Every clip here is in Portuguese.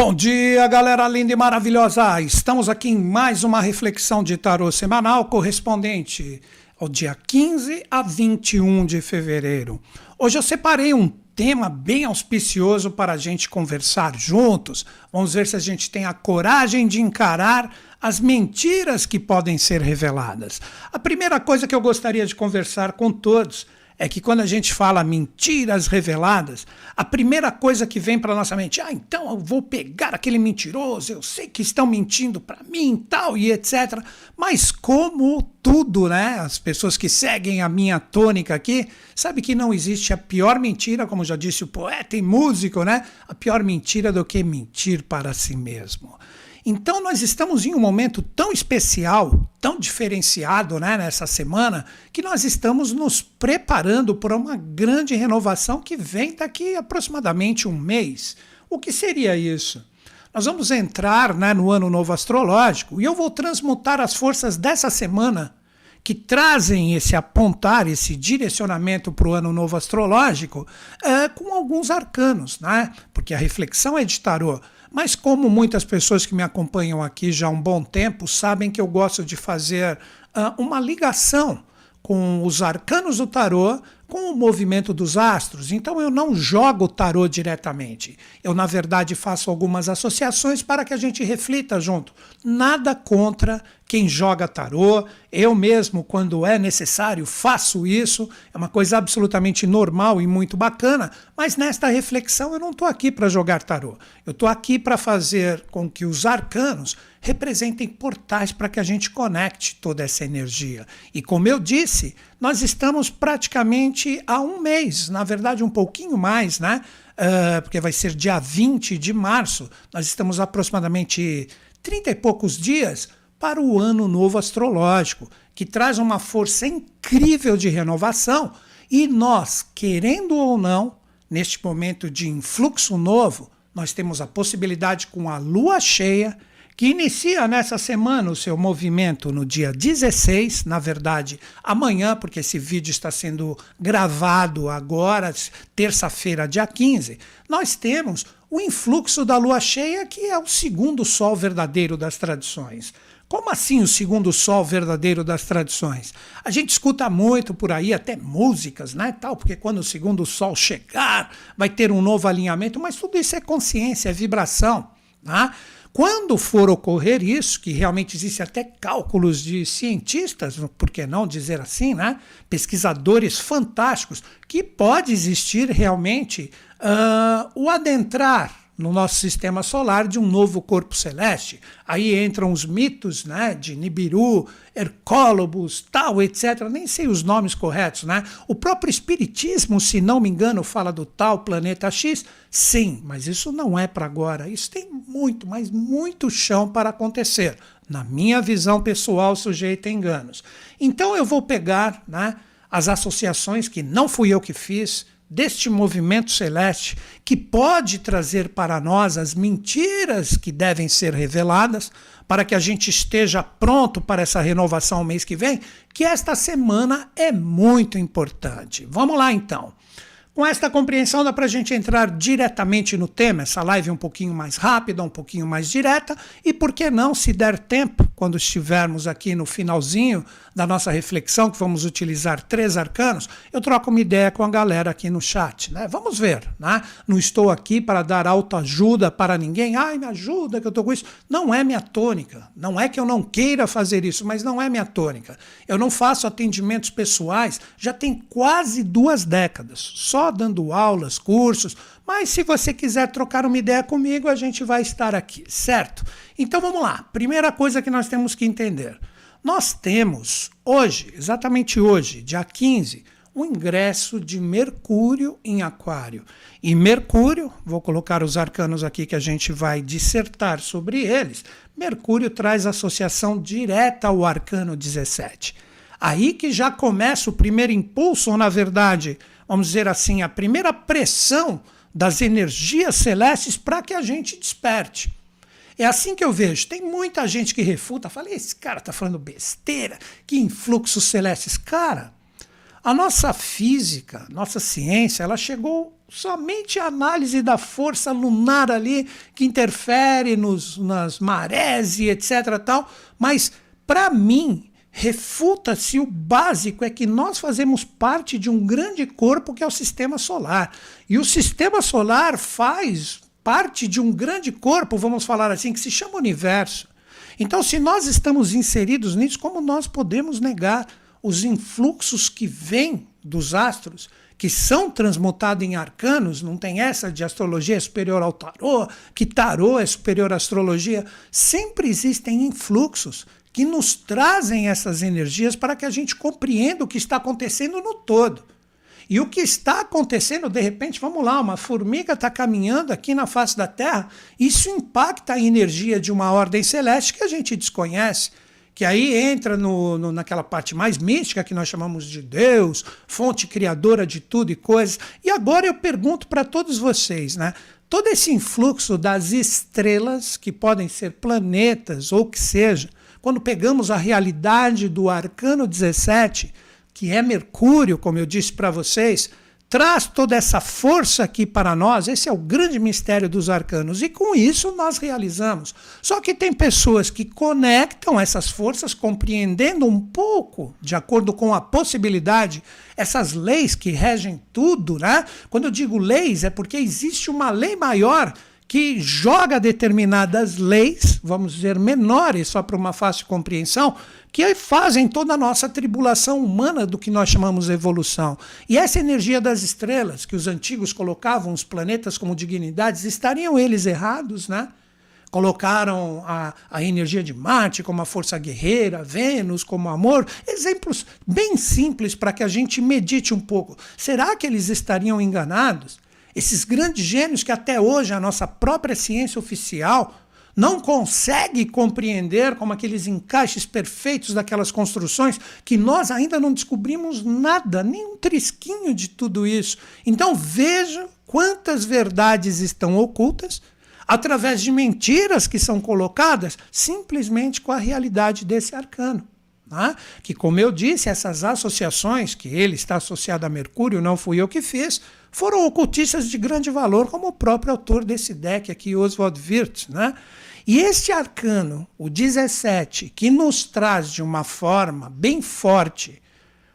Bom dia, galera linda e maravilhosa! Estamos aqui em mais uma reflexão de tarô semanal correspondente ao dia 15 a 21 de fevereiro. Hoje eu separei um tema bem auspicioso para a gente conversar juntos. Vamos ver se a gente tem a coragem de encarar as mentiras que podem ser reveladas. A primeira coisa que eu gostaria de conversar com todos é que quando a gente fala mentiras reveladas, a primeira coisa que vem para nossa mente, ah, então eu vou pegar aquele mentiroso, eu sei que estão mentindo para mim, tal e etc. Mas como tudo, né? As pessoas que seguem a minha tônica aqui, sabe que não existe a pior mentira, como já disse o poeta e músico, né? A pior mentira do que mentir para si mesmo. Então nós estamos em um momento tão especial, tão diferenciado né, nessa semana, que nós estamos nos preparando para uma grande renovação que vem daqui aproximadamente um mês. O que seria isso? Nós vamos entrar né, no ano novo astrológico e eu vou transmutar as forças dessa semana que trazem esse apontar, esse direcionamento para o ano novo astrológico é, com alguns arcanos, né? porque a reflexão é de tarô. Mas, como muitas pessoas que me acompanham aqui já há um bom tempo sabem que eu gosto de fazer uh, uma ligação com os arcanos do tarô com o movimento dos astros. Então eu não jogo o tarô diretamente. Eu, na verdade, faço algumas associações para que a gente reflita junto. Nada contra quem joga tarô. Eu mesmo, quando é necessário, faço isso. É uma coisa absolutamente normal e muito bacana. Mas nesta reflexão eu não estou aqui para jogar tarô. Eu estou aqui para fazer com que os arcanos representem portais para que a gente conecte toda essa energia. E como eu disse, nós estamos praticamente há um mês, na verdade um pouquinho mais, né? Uh, porque vai ser dia 20 de março, nós estamos aproximadamente 30 e poucos dias para o ano novo astrológico, que traz uma força incrível de renovação e nós, querendo ou não, neste momento de influxo novo, nós temos a possibilidade com a lua cheia que inicia nessa semana o seu movimento no dia 16, na verdade, amanhã, porque esse vídeo está sendo gravado agora, terça-feira, dia 15, nós temos o influxo da lua cheia, que é o segundo sol verdadeiro das tradições. Como assim o segundo sol verdadeiro das tradições? A gente escuta muito por aí, até músicas, né, tal, porque quando o segundo sol chegar, vai ter um novo alinhamento, mas tudo isso é consciência, é vibração, né? Quando for ocorrer isso, que realmente existe até cálculos de cientistas, por que não dizer assim, né? pesquisadores fantásticos, que pode existir realmente uh, o adentrar no nosso sistema solar de um novo corpo celeste. Aí entram os mitos né, de Nibiru, Hercólobos, tal, etc. Nem sei os nomes corretos. Né? O próprio Espiritismo, se não me engano, fala do tal planeta X. Sim, mas isso não é para agora. Isso tem muito, mas muito chão para acontecer. Na minha visão pessoal, sujeita a enganos. Então eu vou pegar né, as associações que não fui eu que fiz, deste movimento celeste que pode trazer para nós as mentiras que devem ser reveladas para que a gente esteja pronto para essa renovação mês que vem, que esta semana é muito importante. Vamos lá então. Com esta compreensão, dá para a gente entrar diretamente no tema. Essa live é um pouquinho mais rápida, um pouquinho mais direta. E por que não, se der tempo, quando estivermos aqui no finalzinho da nossa reflexão, que vamos utilizar três arcanos, eu troco uma ideia com a galera aqui no chat. Né? Vamos ver. Né? Não estou aqui para dar autoajuda para ninguém. Ai, me ajuda, que eu estou com isso. Não é minha tônica. Não é que eu não queira fazer isso, mas não é minha tônica. Eu não faço atendimentos pessoais já tem quase duas décadas. Só dando aulas, cursos, mas se você quiser trocar uma ideia comigo, a gente vai estar aqui, certo? Então vamos lá. Primeira coisa que nós temos que entender. Nós temos hoje, exatamente hoje, dia 15, o ingresso de Mercúrio em Aquário. E Mercúrio, vou colocar os arcanos aqui que a gente vai dissertar sobre eles. Mercúrio traz associação direta ao arcano 17. Aí que já começa o primeiro impulso, ou na verdade, vamos dizer assim, a primeira pressão das energias celestes para que a gente desperte. É assim que eu vejo. Tem muita gente que refuta, fala: esse cara está falando besteira, que influxos celestes. Cara, a nossa física, nossa ciência, ela chegou somente a análise da força lunar ali que interfere nos, nas marés e etc. Tal, mas para mim refuta-se o básico é que nós fazemos parte de um grande corpo que é o sistema solar. E o sistema solar faz parte de um grande corpo, vamos falar assim, que se chama universo. Então, se nós estamos inseridos nisso, como nós podemos negar os influxos que vêm dos astros, que são transmutados em arcanos, não tem essa de astrologia superior ao tarô, que tarô é superior à astrologia. Sempre existem influxos que nos trazem essas energias para que a gente compreenda o que está acontecendo no todo. E o que está acontecendo, de repente, vamos lá, uma formiga está caminhando aqui na face da Terra, isso impacta a energia de uma ordem celeste que a gente desconhece que aí entra no, no, naquela parte mais mística que nós chamamos de Deus, fonte criadora de tudo e coisas. E agora eu pergunto para todos vocês, né? Todo esse influxo das estrelas, que podem ser planetas ou que seja, quando pegamos a realidade do arcano 17, que é Mercúrio, como eu disse para vocês, traz toda essa força aqui para nós. Esse é o grande mistério dos arcanos. E com isso nós realizamos. Só que tem pessoas que conectam essas forças, compreendendo um pouco, de acordo com a possibilidade, essas leis que regem tudo, né? Quando eu digo leis, é porque existe uma lei maior que joga determinadas leis, vamos dizer, menores, só para uma fácil compreensão, que fazem toda a nossa tribulação humana do que nós chamamos evolução. E essa energia das estrelas, que os antigos colocavam os planetas como dignidades, estariam eles errados, né? Colocaram a, a energia de Marte como a força guerreira, Vênus como amor. Exemplos bem simples para que a gente medite um pouco. Será que eles estariam enganados? Esses grandes gênios que até hoje a nossa própria ciência oficial não consegue compreender como aqueles encaixes perfeitos daquelas construções que nós ainda não descobrimos nada, nem um trisquinho de tudo isso. Então veja quantas verdades estão ocultas através de mentiras que são colocadas simplesmente com a realidade desse arcano. Né? Que, como eu disse, essas associações, que ele está associado a Mercúrio, não fui eu que fiz, foram ocultistas de grande valor, como o próprio autor desse deck aqui, Oswald Wirth. Né? E este arcano, o 17, que nos traz de uma forma bem forte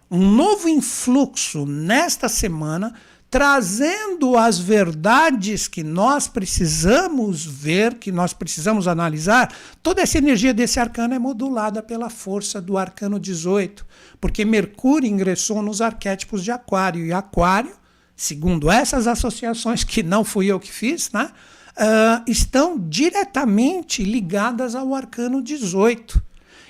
um novo influxo nesta semana, trazendo as verdades que nós precisamos ver, que nós precisamos analisar, toda essa energia desse arcano é modulada pela força do arcano 18, porque Mercúrio ingressou nos arquétipos de Aquário, e Aquário, segundo essas associações, que não fui eu que fiz, né, uh, estão diretamente ligadas ao arcano 18.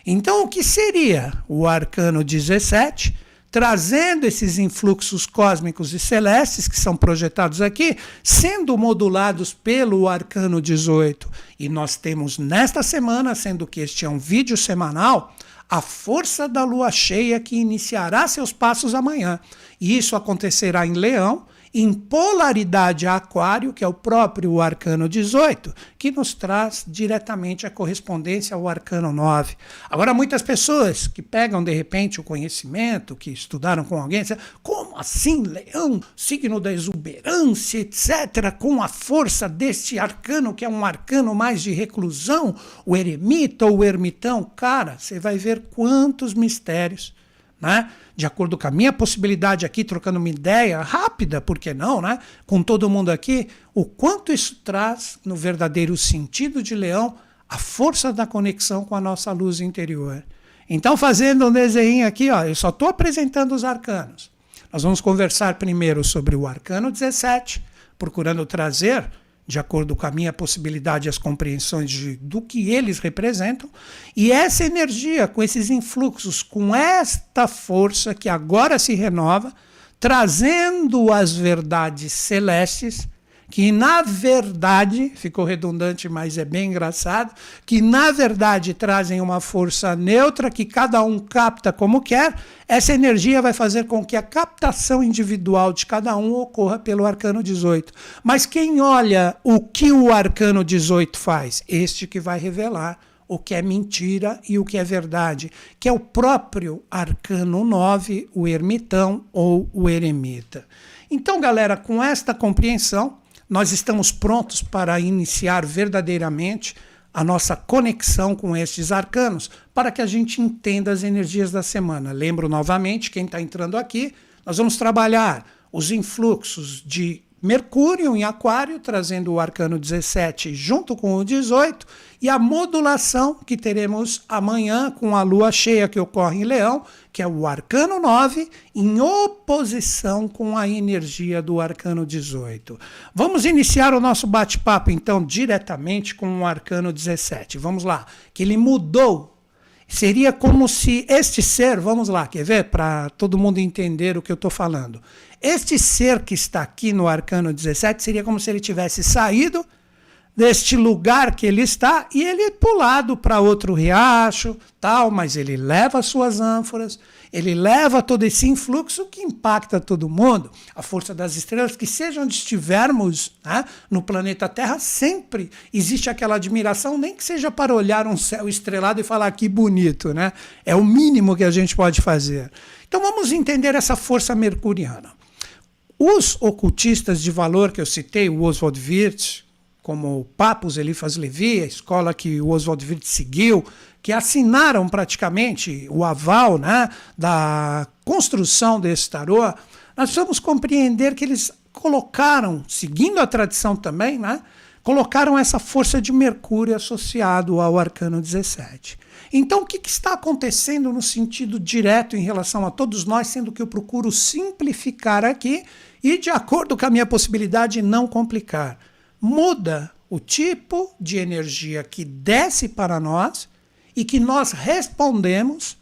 Então, o que seria o arcano 17? trazendo esses influxos cósmicos e celestes que são projetados aqui, sendo modulados pelo arcano 18. E nós temos nesta semana, sendo que este é um vídeo semanal, a força da lua cheia que iniciará seus passos amanhã. E isso acontecerá em Leão, em polaridade a Aquário, que é o próprio arcano 18, que nos traz diretamente a correspondência ao arcano 9. Agora, muitas pessoas que pegam de repente o conhecimento, que estudaram com alguém, dizem, como assim, leão, signo da exuberância, etc., com a força deste arcano, que é um arcano mais de reclusão, o eremita ou o ermitão? Cara, você vai ver quantos mistérios né? De acordo com a minha possibilidade aqui, trocando uma ideia rápida, por que não, né? Com todo mundo aqui, o quanto isso traz no verdadeiro sentido de leão a força da conexão com a nossa luz interior. Então, fazendo um desenho aqui, ó, eu só estou apresentando os arcanos. Nós vamos conversar primeiro sobre o arcano 17, procurando trazer de acordo com a minha possibilidade, as compreensões de, do que eles representam, e essa energia, com esses influxos, com esta força que agora se renova, trazendo as verdades celestes, que na verdade, ficou redundante, mas é bem engraçado, que na verdade trazem uma força neutra que cada um capta como quer, essa energia vai fazer com que a captação individual de cada um ocorra pelo arcano 18. Mas quem olha o que o arcano 18 faz? Este que vai revelar o que é mentira e o que é verdade, que é o próprio arcano 9, o ermitão ou o eremita. Então, galera, com esta compreensão, nós estamos prontos para iniciar verdadeiramente a nossa conexão com estes arcanos, para que a gente entenda as energias da semana. Lembro novamente, quem está entrando aqui, nós vamos trabalhar os influxos de Mercúrio em Aquário, trazendo o arcano 17 junto com o 18, e a modulação que teremos amanhã com a lua cheia que ocorre em Leão, que é o arcano 9, em oposição com a energia do arcano 18. Vamos iniciar o nosso bate-papo então diretamente com o arcano 17. Vamos lá, que ele mudou Seria como se este ser, vamos lá, quer ver? Para todo mundo entender o que eu estou falando. Este ser que está aqui no arcano 17 seria como se ele tivesse saído deste lugar que ele está e ele é pulado para outro riacho, tal, mas ele leva as suas ânforas, ele leva todo esse influxo que impacta todo mundo. A força das estrelas, que seja onde estivermos né, no planeta Terra, sempre existe aquela admiração, nem que seja para olhar um céu estrelado e falar que bonito, né? É o mínimo que a gente pode fazer. Então vamos entender essa força mercuriana. Os ocultistas de valor que eu citei, o Oswald Wirth, como Papus Elifas Levi, a escola que o Oswald Wirth seguiu, que assinaram praticamente o aval né, da construção desse tarô, nós vamos compreender que eles colocaram, seguindo a tradição também, né, colocaram essa força de Mercúrio associado ao arcano 17. Então, o que, que, está acontecendo no sentido direto em relação a todos nós, sendo que eu procuro simplificar aqui e, de acordo com a minha possibilidade, não complicar? Muda o tipo de energia que desce para nós e que nós respondemos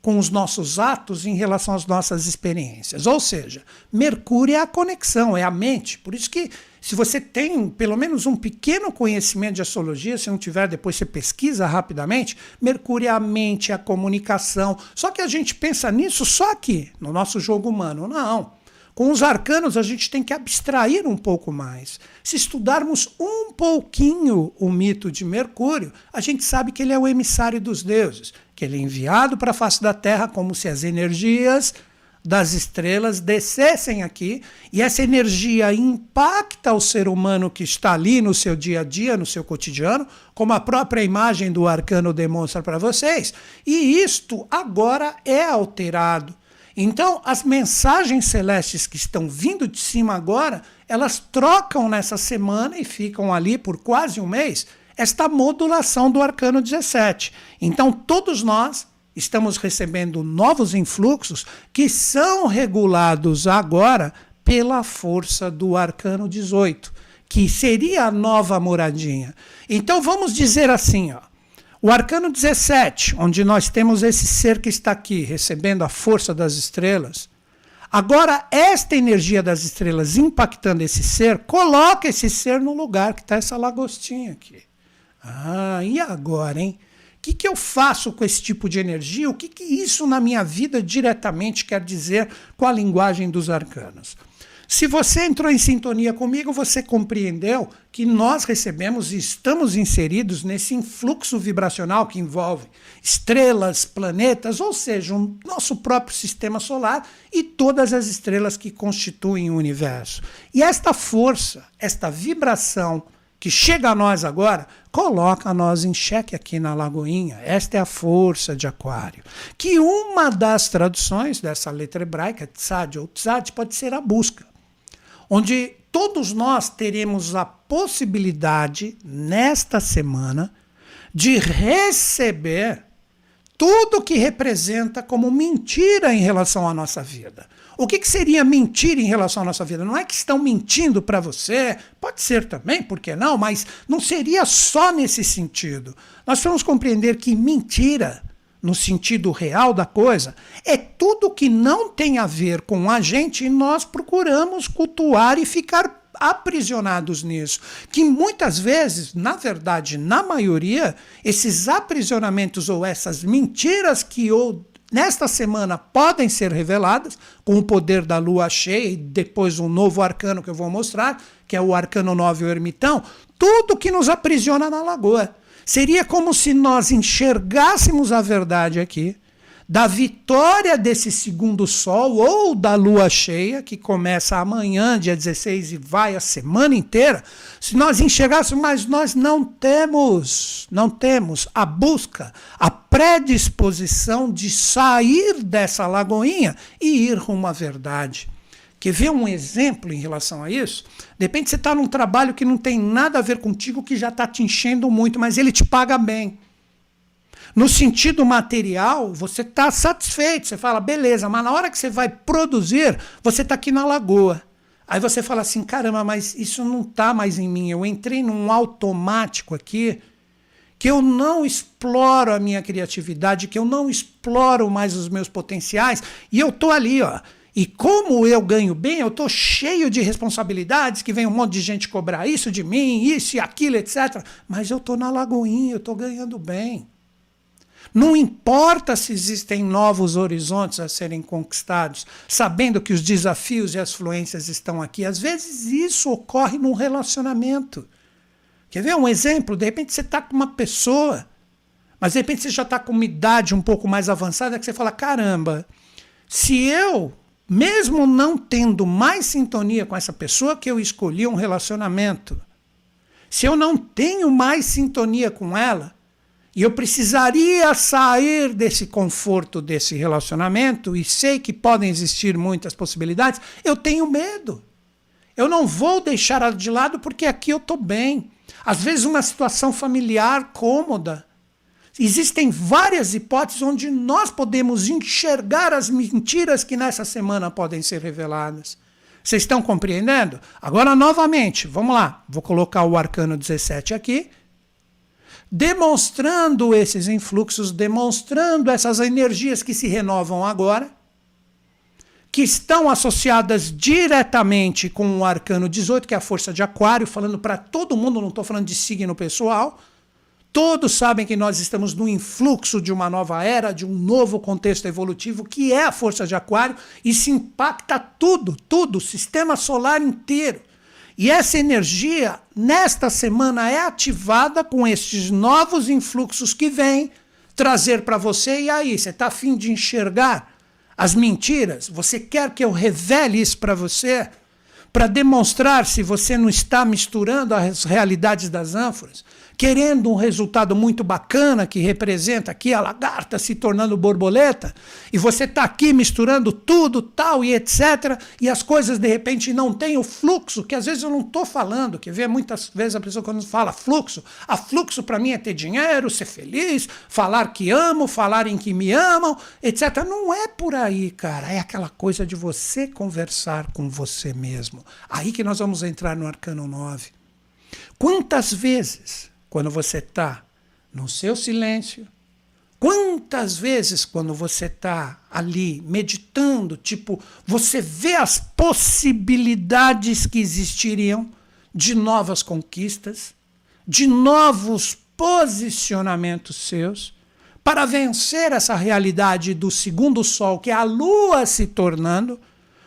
com os nossos atos em relação às nossas experiências. Ou seja, Mercúrio é a conexão, é a mente. Por isso que se você tem pelo menos um pequeno conhecimento de astrologia, se não tiver, depois você pesquisa rapidamente, Mercúrio é a mente, é a comunicação. Só que a gente pensa nisso só aqui, no nosso jogo humano. Não. Com os arcanos, a gente tem que abstrair um pouco mais. Se estudarmos um pouquinho o mito de Mercúrio, a gente sabe que ele é o emissário dos deuses, que ele é enviado para a face da Terra como se as energias das estrelas descessem aqui e essa energia impacta o ser humano que está ali no seu dia a dia, no seu cotidiano, como a própria imagem do arcano demonstra para vocês, e isto agora é alterado então, as mensagens celestes que estão vindo de cima agora, elas trocam nessa semana e ficam ali por quase um mês esta modulação do arcano 17. Então, todos nós estamos recebendo novos influxos que são regulados agora pela força do arcano 18, que seria a nova moradinha. Então, vamos dizer assim, ó, o arcano 17, onde nós temos esse ser que está aqui, recebendo a força das estrelas. Agora, esta energia das estrelas impactando esse ser, coloca esse ser no lugar que está essa lagostinha aqui. Ah, e agora, hein? O que, que eu faço com esse tipo de energia? O que, que isso na minha vida diretamente quer dizer com a linguagem dos arcanos? Se você entrou em sintonia comigo, você compreendeu que nós recebemos e estamos inseridos nesse influxo vibracional que envolve estrelas, planetas, ou seja, o nosso próprio sistema solar e todas as estrelas que constituem o universo. E esta força, esta vibração que chega a nós agora, coloca nós em xeque aqui na Lagoinha. Esta é a força de Aquário. Que uma das traduções dessa letra hebraica, tzad ou tzad, pode ser a busca onde todos nós teremos a possibilidade, nesta semana, de receber tudo que representa como mentira em relação à nossa vida. O que, que, seria mentira em relação à nossa vida? Não é que estão mentindo para você, pode ser também, por que não? Mas não seria só nesse sentido. Nós vamos compreender que mentira no sentido real da coisa, é tudo que não tem a ver com a gente e nós procuramos cultuar e ficar aprisionados nisso. Que muitas vezes, na verdade, na maioria, esses aprisionamentos ou essas mentiras que ou nesta semana podem ser reveladas com o poder da lua cheia e depois um novo arcano que eu vou mostrar, que é o arcano 9 o ermitão, tudo que nos aprisiona na lagoa. Seria como se nós enxergássemos a verdade aqui, da vitória desse segundo sol ou da lua cheia, que começa amanhã, dia 16, e vai a semana inteira, se nós enxergássemos, mas nós não temos, não temos a busca, a predisposição de sair dessa lagoinha e ir rumo à verdade. Quer ver um exemplo em relação a isso? De repente você está num trabalho que não tem nada a ver contigo, que já está te enchendo muito, mas ele te paga bem. No sentido material, você está satisfeito, você fala, beleza, mas na hora que você vai produzir, você está aqui na lagoa. Aí você fala assim: caramba, mas isso não está mais em mim. Eu entrei num automático aqui que eu não exploro a minha criatividade, que eu não exploro mais os meus potenciais, e eu tô ali, ó. E como eu ganho bem, eu tô cheio de responsabilidades, que vem um monte de gente cobrar isso de mim, isso e aquilo, etc. Mas eu tô na lagoinha, eu tô ganhando bem. Não importa se existem novos horizontes a serem conquistados, sabendo que os desafios e as fluências estão aqui. Às vezes isso ocorre num relacionamento. Quer ver um exemplo? De repente você está com uma pessoa, mas de repente você já está com uma idade um pouco mais avançada que você fala: caramba, se eu, mesmo não tendo mais sintonia com essa pessoa que eu escolhi um relacionamento, se eu não tenho mais sintonia com ela, e eu precisaria sair desse conforto desse relacionamento e sei que podem existir muitas possibilidades. Eu tenho medo. Eu não vou deixar ela de lado porque aqui eu estou bem. Às vezes, uma situação familiar cômoda. Existem várias hipóteses onde nós podemos enxergar as mentiras que nessa semana podem ser reveladas. Vocês estão compreendendo? Agora, novamente, vamos lá. Vou colocar o arcano 17 aqui demonstrando esses influxos, demonstrando essas energias que se renovam agora, que estão associadas diretamente com o arcano 18, que é a força de Aquário, falando para todo mundo, não estou falando de signo pessoal. Todos sabem que nós estamos no influxo de uma nova era, de um novo contexto evolutivo, que é a força de Aquário, e se impacta tudo, tudo, o sistema solar inteiro. E essa energia, nesta semana, é ativada com estes novos influxos que vêm trazer para você. E aí, você está afim de enxergar as mentiras? Você quer que eu revele isso para você? Para demonstrar se você não está misturando as realidades das ânforas? Querendo um resultado muito bacana que representa aqui a lagarta se tornando borboleta, e você está aqui misturando tudo, tal e etc., e as coisas de repente não têm o fluxo, que às vezes eu não estou falando, que vê muitas vezes a pessoa quando fala fluxo, a fluxo para mim é ter dinheiro, ser feliz, falar que amo, falar em que me amam, etc. Não é por aí, cara, é aquela coisa de você conversar com você mesmo. Aí que nós vamos entrar no arcano 9. Quantas vezes quando você está no seu silêncio. Quantas vezes, quando você está ali meditando, tipo, você vê as possibilidades que existiriam de novas conquistas, de novos posicionamentos seus, para vencer essa realidade do segundo sol, que é a lua se tornando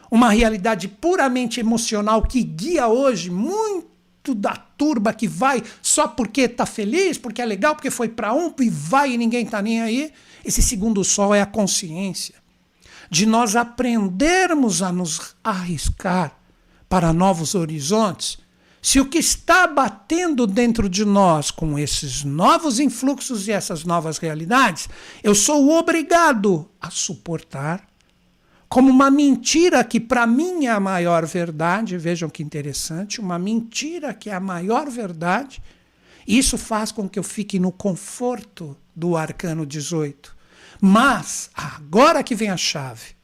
uma realidade puramente emocional que guia hoje muito da turba que vai só porque está feliz, porque é legal, porque foi para um e vai e ninguém está nem aí. Esse segundo sol é a consciência de nós aprendermos a nos arriscar para novos horizontes. Se o que está batendo dentro de nós com esses novos influxos e essas novas realidades, eu sou obrigado a suportar, como uma mentira que para mim é a maior verdade. Vejam que interessante, uma mentira que é a maior verdade. Isso faz com que eu fique no conforto do arcano 18. Mas, agora que vem a chave,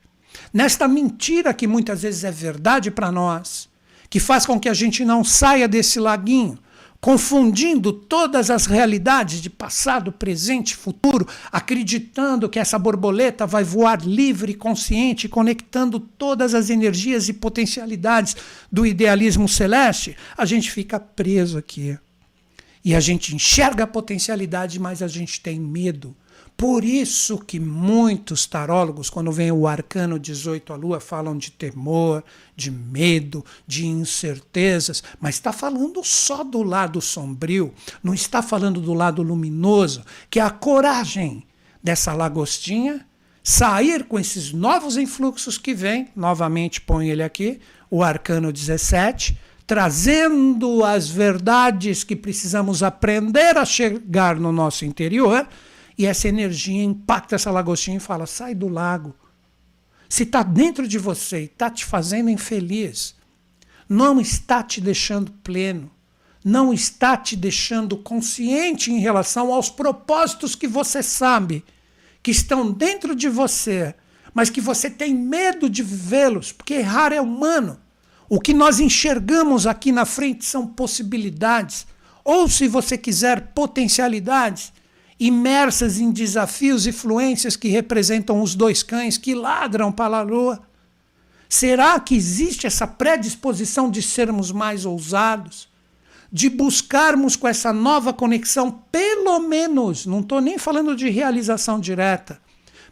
nesta mentira que muitas vezes é verdade para nós, que faz com que a gente não saia desse laguinho, confundindo todas as realidades de passado, presente e futuro, acreditando que essa borboleta vai voar livre, consciente, conectando todas as energias e potencialidades do idealismo celeste, a gente fica preso aqui. E a gente enxerga a potencialidade, mas a gente tem medo por isso que muitos tarólogos, quando vem o arcano 18 à lua, falam de temor, de medo, de incertezas, mas está falando só do lado sombrio, não está falando do lado luminoso, que é a coragem dessa lagostinha sair com esses novos influxos que vêm, novamente põe ele aqui, o arcano 17, trazendo as verdades que precisamos aprender a chegar no nosso interior, e essa energia impacta essa lagostinha e fala: sai do lago. Se está dentro de você e está te fazendo infeliz, não está te deixando pleno, não está te deixando consciente em relação aos propósitos que você sabe que estão dentro de você, mas que você tem medo de vivê-los, porque errar é humano. O que nós enxergamos aqui na frente são possibilidades, ou se você quiser, potencialidades, imersas em desafios e fluências que representam os dois cães que ladram para a lua. Será que existe essa predisposição de sermos mais ousados? De buscarmos com essa nova conexão, pelo menos, não estou nem falando de realização direta,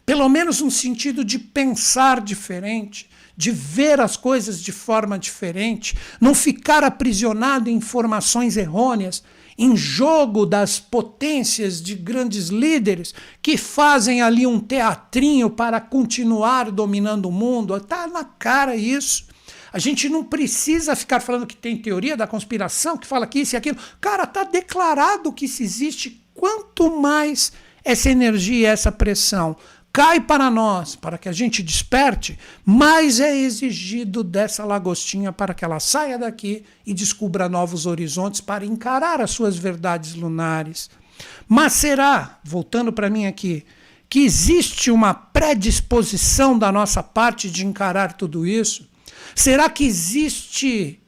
pelo menos no sentido de pensar diferente, de ver as coisas de forma diferente, não ficar aprisionado em informações errôneas, em jogo das potências de grandes líderes que fazem ali um teatrinho para continuar dominando o mundo. Está na cara isso. A gente não precisa ficar falando que tem teoria da conspiração, que fala que isso e aquilo. Cara, está declarado que isso existe. Quanto mais essa energia, essa pressão cai para nós, para que a gente desperte, mais é exigido dessa lagostinha para que ela saia daqui e descubra novos horizontes para encarar as suas verdades lunares. Mas será, voltando para mim aqui, que existe uma predisposição da nossa parte de encarar tudo isso? Será que existe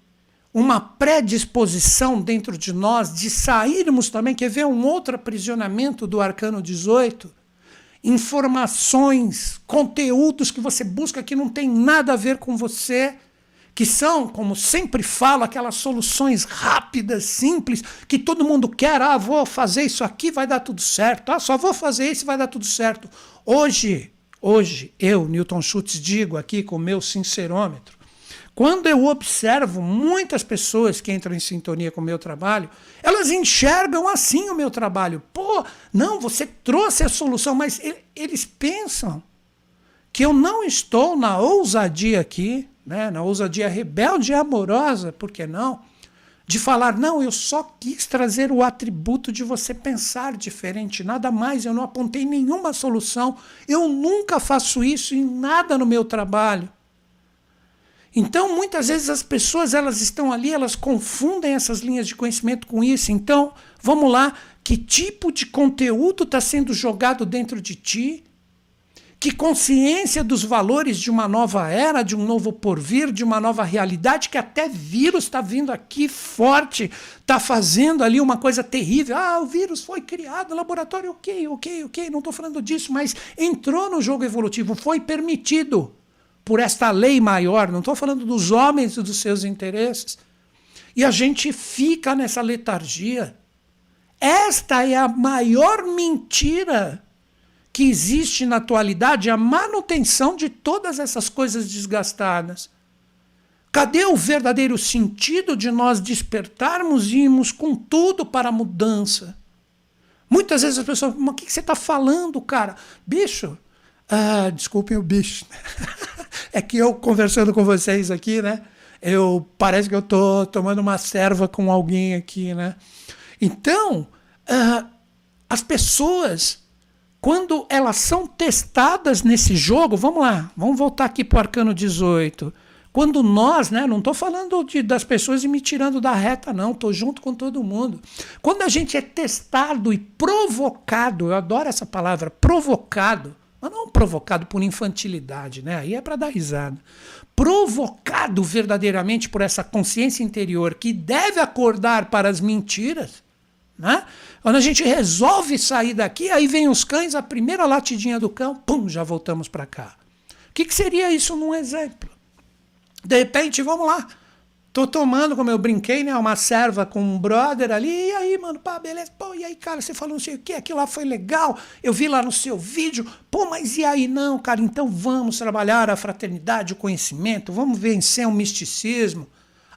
uma predisposição dentro de nós de sairmos também? Quer ver um outro aprisionamento do arcano 18? Informações, conteúdos que você busca que não tem nada a ver com você, que são, como sempre falo, aquelas soluções rápidas, simples, que todo mundo quer. Ah, vou fazer isso aqui, vai dar tudo certo. Ah, só vou fazer isso, vai dar tudo certo. Hoje, hoje, eu, Newton Schultz, digo aqui com o meu sincerômetro, quando eu observo muitas pessoas que entram em sintonia com o meu trabalho, elas enxergam assim o meu trabalho. Pô, não, você trouxe a solução, mas eles pensam que eu não estou na ousadia aqui, né, na ousadia rebelde e amorosa, por que não? De falar, não, eu só quis trazer o atributo de você pensar diferente, nada mais, eu não apontei nenhuma solução, eu nunca faço isso em nada no meu trabalho. Então, muitas vezes as pessoas elas estão ali, elas confundem essas linhas de conhecimento com isso. Então, vamos lá, que tipo de conteúdo está sendo jogado dentro de ti? Que consciência dos valores de uma nova era, de um novo porvir, de uma nova realidade, que até vírus está vindo aqui forte, está fazendo ali uma coisa terrível. Ah, o vírus foi criado laboratório, ok, ok, ok, não estou falando disso, mas entrou no jogo evolutivo, foi permitido por esta lei maior, não estou falando dos homens e dos seus interesses. E a gente fica nessa letargia. Esta é a maior mentira que existe na atualidade, a manutenção de todas essas coisas desgastadas. Cadê o verdadeiro sentido de nós despertarmos e irmos com tudo para a mudança? Muitas vezes as pessoas, mas o que você está falando, cara? Bicho, ah, desculpem o bicho. é que eu conversando com vocês aqui, né? Eu parece que eu tô tomando uma serva com alguém aqui, né? Então, uh, as pessoas, quando elas são testadas nesse jogo, vamos lá, vamos voltar aqui para o Arcano 18. Quando nós, né, não estou falando de, das pessoas e me tirando da reta, não, estou junto com todo mundo. Quando a gente é testado e provocado, eu adoro essa palavra, provocado, mas não provocado por infantilidade, né? Aí é para dar risada. Provocado verdadeiramente por essa consciência interior que deve acordar para as mentiras, né? Quando a gente resolve sair daqui, aí vem os cães, a primeira latidinha do cão, pum, já voltamos para cá. O que, que seria isso num exemplo? De repente, vamos lá. Tô tomando, como eu brinquei, né? Uma serva com um brother ali. E aí, mano, pá, beleza. Pô, e aí, cara, você falou não sei o que, aquilo lá foi legal. Eu vi lá no seu vídeo. Pô, mas e aí, não, cara? Então vamos trabalhar a fraternidade, o conhecimento, vamos vencer o misticismo.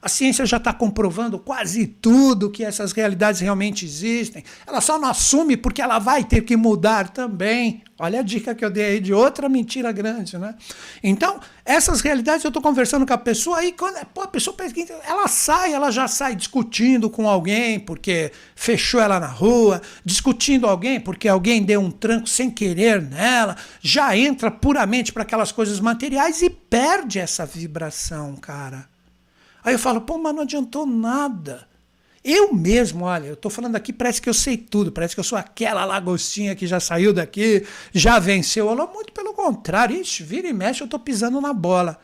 A ciência já está comprovando quase tudo que essas realidades realmente existem. Ela só não assume porque ela vai ter que mudar também. Olha a dica que eu dei aí de outra mentira grande, né? Então, essas realidades eu estou conversando com a pessoa aí, quando pô, a pessoa ela sai, ela já sai discutindo com alguém porque fechou ela na rua, discutindo alguém porque alguém deu um tranco sem querer nela, já entra puramente para aquelas coisas materiais e perde essa vibração, cara. Aí eu falo, pô, mas não adiantou nada. Eu mesmo, olha, eu estou falando aqui, parece que eu sei tudo, parece que eu sou aquela lagostinha que já saiu daqui, já venceu. Olha, muito pelo contrário, ixi, vira e mexe, eu estou pisando na bola.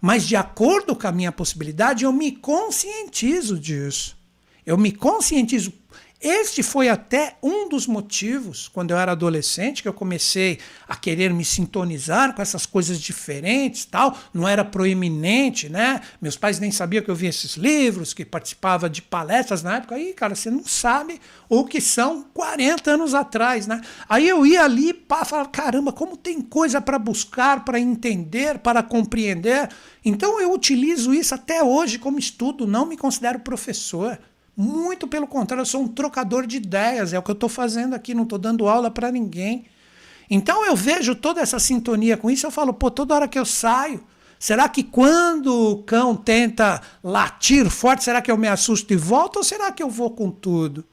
Mas de acordo com a minha possibilidade, eu me conscientizo disso. Eu me conscientizo este foi até um dos motivos, quando eu era adolescente, que eu comecei a querer me sintonizar com essas coisas diferentes, tal. Não era proeminente, né? Meus pais nem sabiam que eu via esses livros, que participava de palestras na época. Aí, cara, você não sabe o que são 40 anos atrás, né? Aí eu ia ali para falar, caramba, como tem coisa para buscar, para entender, para compreender. Então eu utilizo isso até hoje como estudo, não me considero professor. Muito pelo contrário, eu sou um trocador de ideias, é o que eu estou fazendo aqui, não estou dando aula para ninguém. Então eu vejo toda essa sintonia com isso, eu falo, pô, toda hora que eu saio, será que quando o cão tenta latir forte, será que eu me assusto e volto ou será que eu vou com tudo?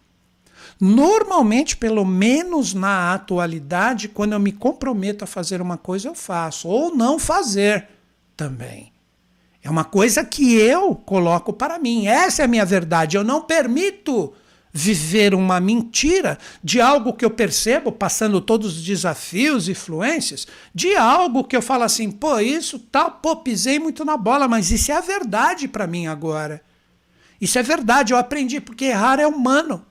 Normalmente, pelo menos na atualidade, quando eu me comprometo a fazer uma coisa, eu faço, ou não fazer também. É uma coisa que eu coloco para mim. Essa é a minha verdade. Eu não permito viver uma mentira de algo que eu percebo, passando todos os desafios e fluências, de algo que eu falo assim, pô, isso tal, tá, pô, pisei muito na bola, mas isso é a verdade para mim agora. Isso é verdade, eu aprendi, porque errar é humano.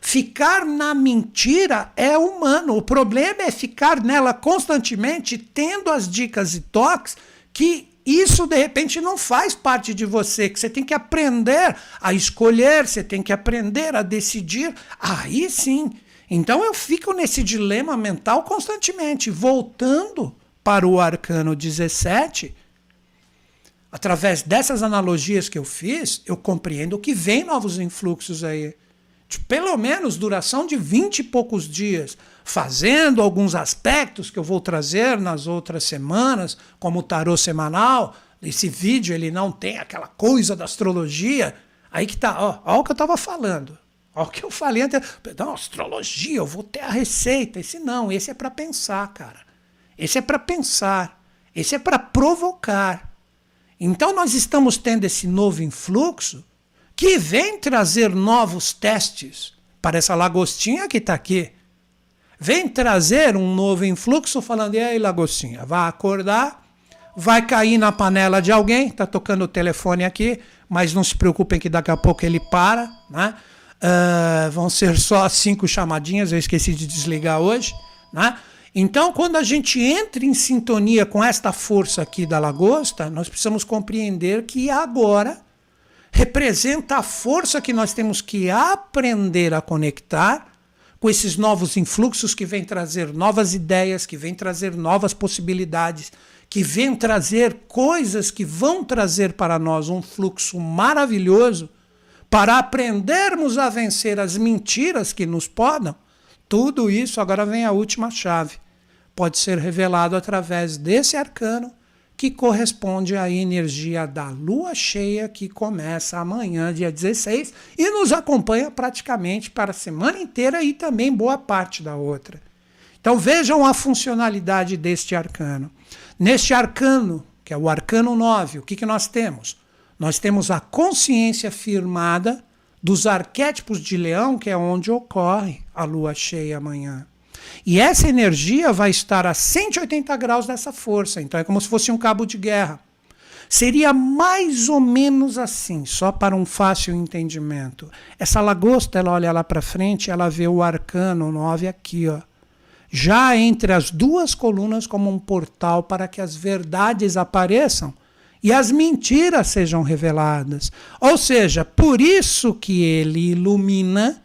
Ficar na mentira é humano. O problema é ficar nela constantemente, tendo as dicas e toques que isso de repente não faz parte de você, que você tem que aprender a escolher, você tem que aprender a decidir. Aí sim. Então eu fico nesse dilema mental constantemente, voltando para o arcano 17. Através dessas analogias que eu fiz, eu compreendo que vem novos influxos aí de pelo menos duração de vinte e poucos dias, fazendo alguns aspectos que eu vou trazer nas outras semanas, como o tarô semanal. Esse vídeo ele não tem aquela coisa da astrologia. Aí que tá, ó, ó o que eu estava falando. Ó, o que eu falei antes. Não, astrologia, eu vou ter a receita. Esse não, esse é para pensar, cara. Esse é para pensar. Esse é para provocar. Então nós estamos tendo esse novo influxo que vem trazer novos testes para essa lagostinha que está aqui. Vem trazer um novo influxo falando, e aí, lagostinha, vai acordar, vai cair na panela de alguém, está tocando o telefone aqui, mas não se preocupem que daqui a pouco ele para, né? Uh, vão ser só cinco chamadinhas, eu esqueci de desligar hoje, né? Então, quando a gente entra em sintonia com esta força aqui da lagosta, nós precisamos compreender que agora representa a força que nós temos que aprender a conectar com esses novos influxos que vêm trazer novas ideias, que vêm trazer novas possibilidades, que vêm trazer coisas que vão trazer para nós um fluxo maravilhoso para aprendermos a vencer as mentiras que nos podam. Tudo isso agora vem a última chave. Pode ser revelado através desse arcano que corresponde à energia da lua cheia que começa amanhã, dia 16, e nos acompanha praticamente para a semana inteira e também boa parte da outra. Então vejam a funcionalidade deste arcano. Neste arcano, que é o arcano 9, o que, que nós temos? Nós temos a consciência firmada dos arquétipos de leão, que é onde ocorre a lua cheia amanhã. E essa energia vai estar a 180 graus dessa força, então é como se fosse um cabo de guerra. Seria mais ou menos assim, só para um fácil entendimento. Essa lagosta, ela olha lá para frente, ela vê o arcano 9 aqui, ó. Já entre as duas colunas como um portal para que as verdades apareçam e as mentiras sejam reveladas. Ou seja, por isso que ele ilumina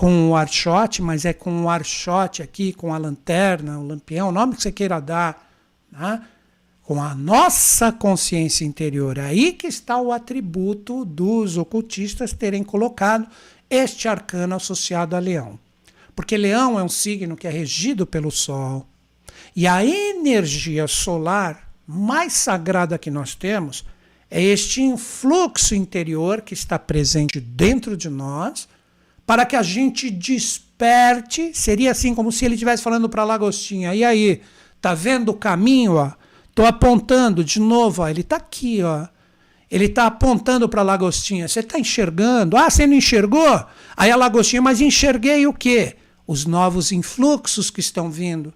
com o archote, mas é com o archote aqui, com a lanterna, o lampião, o nome que você queira dar, né? com a nossa consciência interior. É aí que está o atributo dos ocultistas terem colocado este arcano associado a leão. Porque leão é um signo que é regido pelo sol. E a energia solar mais sagrada que nós temos é este influxo interior que está presente dentro de nós, para que a gente desperte. Seria assim como se ele estivesse falando para a lagostinha: e aí, tá vendo o caminho? Ó? Tô apontando de novo, ó, ele está aqui, ó. Ele está apontando para a lagostinha. Você está enxergando? Ah, você não enxergou? Aí a lagostinha, mas enxerguei o quê? Os novos influxos que estão vindo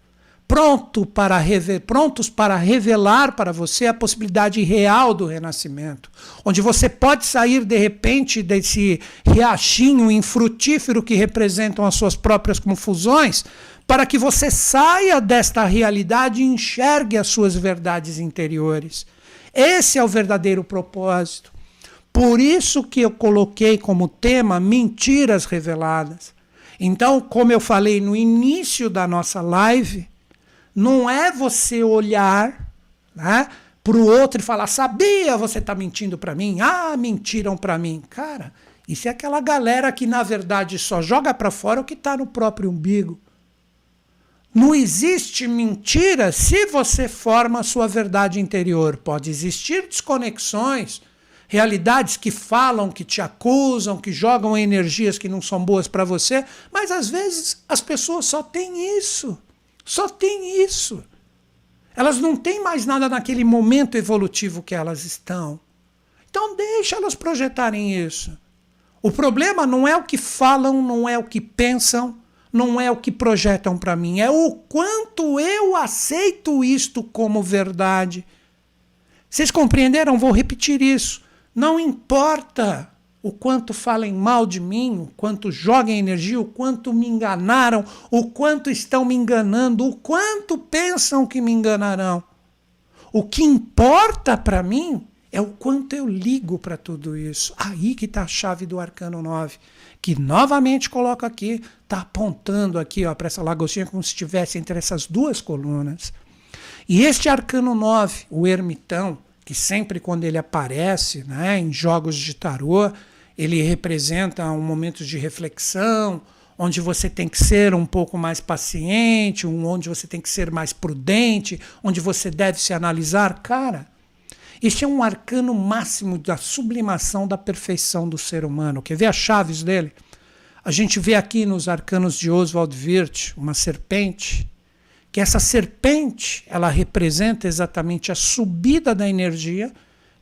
pronto para prontos para revelar para você a possibilidade real do renascimento, onde você pode sair de repente desse riachinho infrutífero que representam as suas próprias confusões, para que você saia desta realidade e enxergue as suas verdades interiores. Esse é o verdadeiro propósito. Por isso que eu coloquei como tema mentiras reveladas. Então, como eu falei no início da nossa live, não é você olhar né, para o outro e falar: sabia, você está mentindo para mim? Ah, mentiram para mim. Cara, isso é aquela galera que na verdade só joga para fora o que está no próprio umbigo. Não existe mentira se você forma a sua verdade interior. Pode existir desconexões, realidades que falam, que te acusam, que jogam energias que não são boas para você, mas às vezes as pessoas só têm isso. Só tem isso. Elas não têm mais nada naquele momento evolutivo que elas estão. Então deixa elas projetarem isso. O problema não é o que falam, não é o que pensam, não é o que projetam para mim, é o quanto eu aceito isto como verdade. Vocês compreenderam? Vou repetir isso. Não importa o quanto falem mal de mim, o quanto joguem energia, o quanto me enganaram, o quanto estão me enganando, o quanto pensam que me enganarão. O que importa para mim é o quanto eu ligo para tudo isso. Aí que está a chave do arcano 9, que novamente coloco aqui, está apontando aqui para essa lagostinha como se estivesse entre essas duas colunas. E este arcano 9, o ermitão, que sempre quando ele aparece né, em jogos de tarô, ele representa um momento de reflexão, onde você tem que ser um pouco mais paciente, onde você tem que ser mais prudente, onde você deve se analisar. Cara, este é um arcano máximo da sublimação da perfeição do ser humano. Quer ver as chaves dele? A gente vê aqui nos arcanos de Oswald Wirth uma serpente, que essa serpente, ela representa exatamente a subida da energia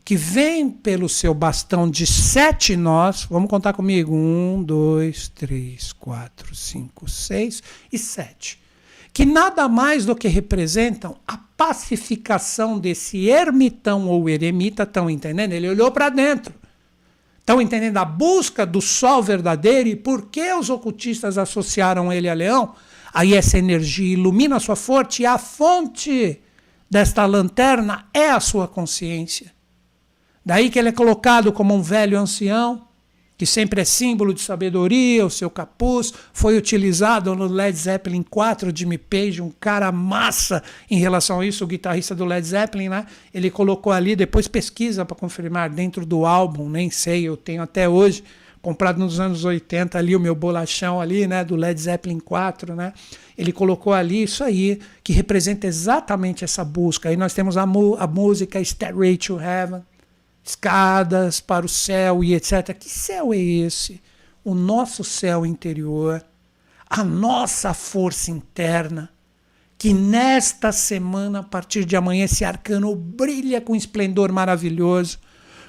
que vem pelo seu bastão de sete nós, vamos contar comigo, um, dois, três, quatro, cinco, seis e sete, que nada mais do que representam a pacificação desse ermitão ou eremita, estão entendendo? Ele olhou para dentro. Estão entendendo a busca do sol verdadeiro e por que os ocultistas associaram ele a leão? Aí essa energia ilumina a sua fonte e a fonte desta lanterna é a sua consciência. Daí que ele é colocado como um velho ancião, que sempre é símbolo de sabedoria, o seu capuz foi utilizado no Led Zeppelin 4, Jimmy Page, um cara massa em relação a isso, o guitarrista do Led Zeppelin, né? Ele colocou ali, depois pesquisa para confirmar dentro do álbum, nem sei, eu tenho até hoje, comprado nos anos 80 ali o meu bolachão ali, né, do Led Zeppelin 4, né? Ele colocou ali isso aí, que representa exatamente essa busca. Aí nós temos a, a música Stairway to Heaven, escadas para o céu e etc. Que céu é esse? O nosso céu interior, a nossa força interna, que nesta semana, a partir de amanhã, esse arcano brilha com esplendor maravilhoso,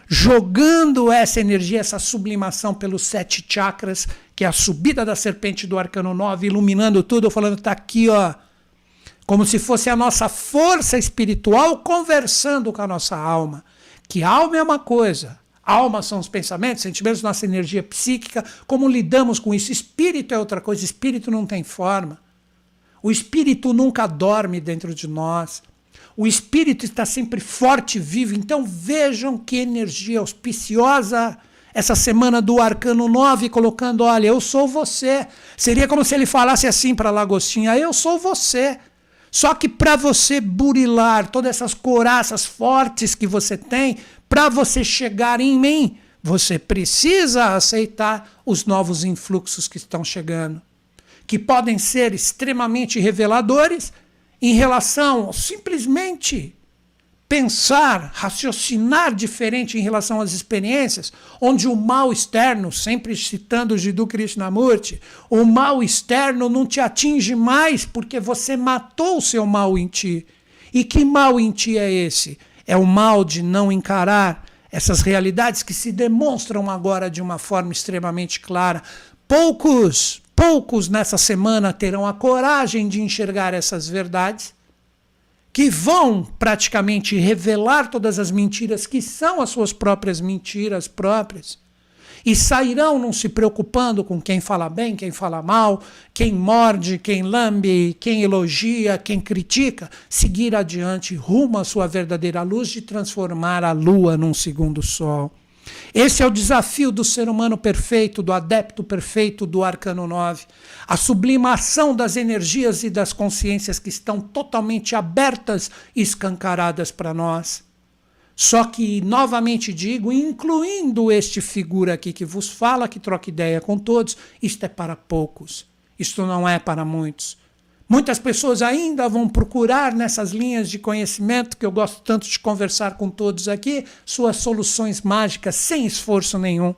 jogando essa energia, essa sublimação pelos sete chakras, que é a subida da serpente do arcano 9, iluminando tudo, falando, está aqui, ó, como se fosse a nossa força espiritual conversando com a nossa alma que alma é uma coisa, alma são os pensamentos, sentimentos, nossa energia psíquica, como lidamos com isso? Espírito é outra coisa, espírito não tem forma. O espírito nunca dorme dentro de nós. O espírito está sempre forte vivo. Então vejam que energia auspiciosa essa semana do Arcano 9, colocando: olha, eu sou você. Seria como se ele falasse assim para Lagostinha: eu sou você. Só que para você burilar todas essas coraças fortes que você tem, para você chegar em mim, você precisa aceitar os novos influxos que estão chegando, que podem ser extremamente reveladores em relação simplesmente pensar, raciocinar diferente em relação às experiências, onde o mal externo, sempre citando Jiddu Krishnamurti, o mal externo não te atinge mais porque você matou o seu mal em ti. E que mal em ti é esse? É o mal de não encarar essas realidades que se demonstram agora de uma forma extremamente clara. Poucos, poucos nessa semana terão a coragem de enxergar essas verdades que vão praticamente revelar todas as mentiras que são as suas próprias mentiras próprias. E sairão não se preocupando com quem fala bem, quem fala mal, quem morde, quem lambe, quem elogia, quem critica, seguir adiante rumo à sua verdadeira luz de transformar a lua num segundo sol. Esse é o desafio do ser humano perfeito, do adepto perfeito do Arcano 9. A sublimação das energias e das consciências que estão totalmente abertas e escancaradas para nós. Só que, novamente digo, incluindo este figura aqui que vos fala, que troca ideia com todos, isto é para poucos. Isto não é para muitos. Muitas pessoas ainda vão procurar nessas linhas de conhecimento, que eu gosto tanto de conversar com todos aqui, suas soluções mágicas sem esforço nenhum.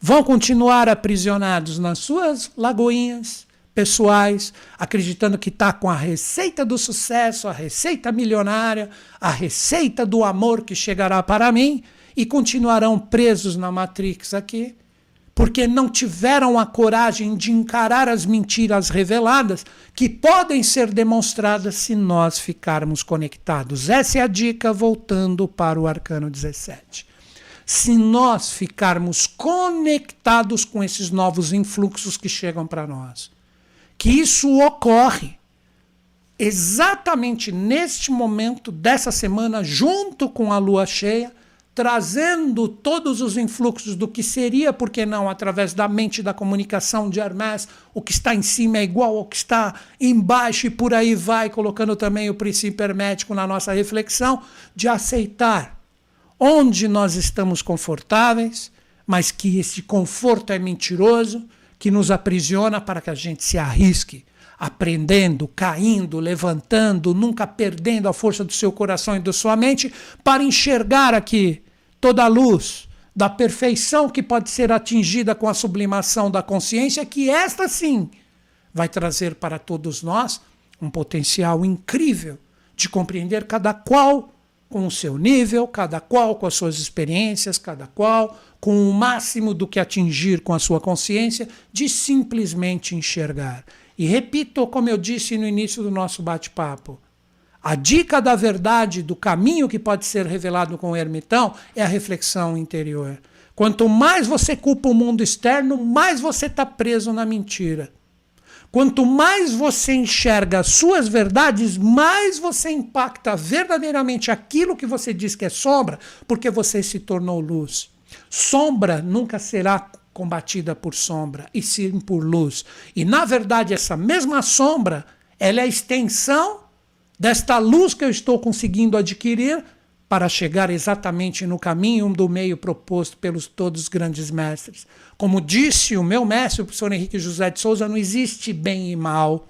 Vão continuar aprisionados nas suas lagoinhas pessoais, acreditando que está com a receita do sucesso, a receita milionária, a receita do amor que chegará para mim, e continuarão presos na Matrix aqui, porque não tiveram a coragem de encarar as mentiras reveladas que podem ser demonstradas se nós ficarmos conectados. Essa é a dica, voltando para o arcano 17. Se nós ficarmos conectados com esses novos influxos que chegam para nós, que isso ocorre exatamente neste momento dessa semana, junto com a lua cheia trazendo todos os influxos do que seria, por que não, através da mente da comunicação de Hermes, o que está em cima é igual ao que está embaixo, e por aí vai, colocando também o princípio hermético na nossa reflexão, de aceitar onde nós estamos confortáveis, mas que esse conforto é mentiroso, que nos aprisiona para que a gente se arrisque aprendendo, caindo, levantando, nunca perdendo a força do seu coração e da sua mente, para enxergar aqui toda a luz da perfeição que pode ser atingida com a sublimação da consciência, que esta sim vai trazer para todos nós um potencial incrível de compreender cada qual com o seu nível, cada qual com as suas experiências, cada qual com o máximo do que atingir com a sua consciência, de simplesmente enxergar. E repito, como eu disse no início do nosso bate-papo, a dica da verdade, do caminho que pode ser revelado com o ermitão, é a reflexão interior. Quanto mais você culpa o mundo externo, mais você está preso na mentira. Quanto mais você enxerga as suas verdades, mais você impacta verdadeiramente aquilo que você diz que é sombra, porque você se tornou luz. Sombra nunca será combatida por sombra, e sim por luz. E na verdade, essa mesma sombra, ela é a extensão desta luz que eu estou conseguindo adquirir para chegar exatamente no caminho do meio proposto pelos todos os grandes mestres. Como disse o meu mestre, o professor Henrique José de Souza, não existe bem e mal,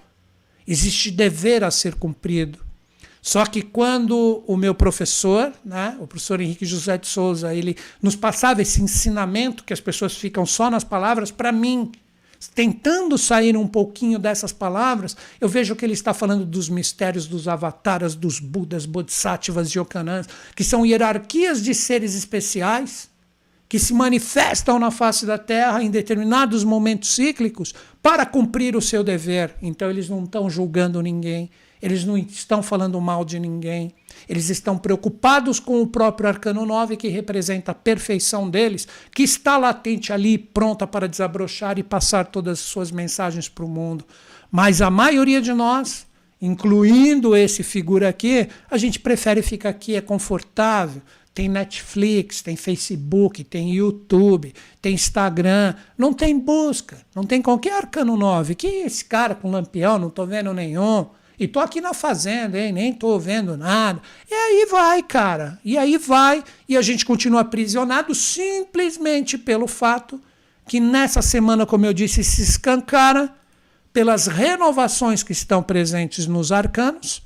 existe dever a ser cumprido. Só que quando o meu professor, né, o professor Henrique José de Souza, ele nos passava esse ensinamento que as pessoas ficam só nas palavras, para mim, tentando sair um pouquinho dessas palavras, eu vejo que ele está falando dos mistérios dos avataras, dos Budas, Bodhisattvas Yokanãs, que são hierarquias de seres especiais que se manifestam na face da Terra em determinados momentos cíclicos para cumprir o seu dever. Então eles não estão julgando ninguém, eles não estão falando mal de ninguém, eles estão preocupados com o próprio Arcano 9, que representa a perfeição deles, que está latente ali, pronta para desabrochar e passar todas as suas mensagens para o mundo. Mas a maioria de nós, incluindo esse figura aqui, a gente prefere ficar aqui, é confortável. Tem Netflix, tem Facebook, tem YouTube, tem Instagram. Não tem busca, não tem qualquer arcano 9. Que esse cara com lampião, não estou vendo nenhum. E tô aqui na fazenda, hein? Nem tô vendo nada. E aí vai, cara. E aí vai. E a gente continua aprisionado simplesmente pelo fato que nessa semana, como eu disse, se escancara pelas renovações que estão presentes nos arcanos,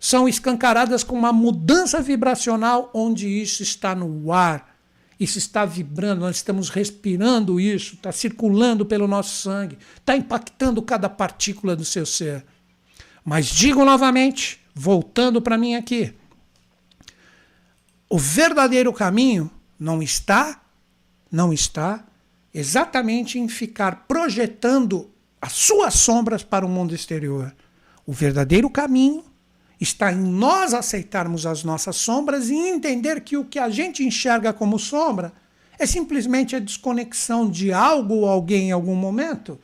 são escancaradas com uma mudança vibracional onde isso está no ar. Isso está vibrando, nós estamos respirando isso, está circulando pelo nosso sangue, está impactando cada partícula do seu ser. Mas digo novamente, voltando para mim aqui, o verdadeiro caminho não está, não está exatamente em ficar projetando as suas sombras para o mundo exterior. O verdadeiro caminho está em nós aceitarmos as nossas sombras e entender que o que a gente enxerga como sombra é simplesmente a desconexão de algo ou alguém em algum momento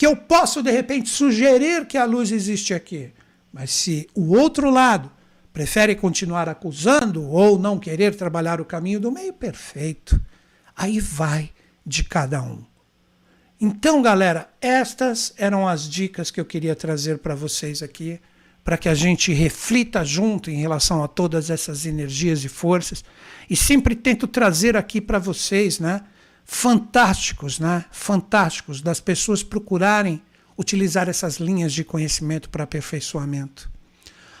que eu posso, de repente, sugerir que a luz existe aqui. Mas se o outro lado prefere continuar acusando ou não querer trabalhar o caminho do meio, perfeito. Aí vai de cada um. Então, galera, estas eram as dicas que eu queria trazer para vocês aqui, para que a gente reflita junto em relação a todas essas energias e forças. E sempre tento trazer aqui para vocês, né? Fantásticos, né? Fantásticos das pessoas procurarem utilizar essas linhas de conhecimento para aperfeiçoamento.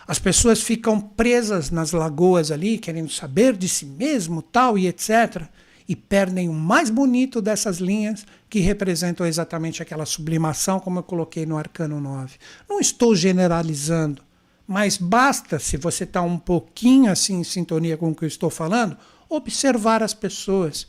As pessoas ficam presas nas lagoas ali, querendo saber de si mesmo, tal e etc, e perdem o mais bonito dessas linhas que representam exatamente aquela sublimação, como eu coloquei no Arcano 9. Não estou generalizando, mas basta, se você está um pouquinho assim em sintonia com o que eu estou falando, observar as pessoas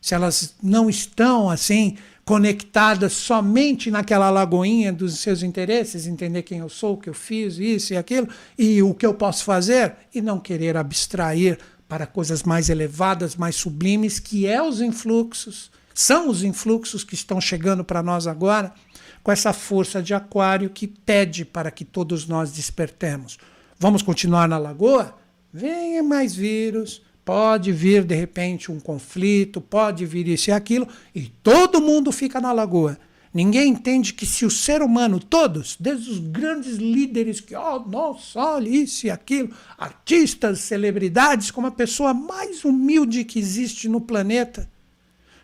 se elas não estão assim conectadas somente naquela lagoinha dos seus interesses, entender quem eu sou, o que eu fiz, isso e aquilo, e o que eu posso fazer, e não querer abstrair para coisas mais elevadas, mais sublimes, que é os influxos, são os influxos que estão chegando para nós agora, com essa força de aquário que pede para que todos nós despertemos. Vamos continuar na lagoa? Venha mais vírus, Pode vir, de repente, um conflito, pode vir isso e aquilo, e todo mundo fica na lagoa. Ninguém entende que se o ser humano, todos, desde os grandes líderes que, oh, nossa, olha isso e aquilo, artistas, celebridades, como a pessoa mais humilde que existe no planeta,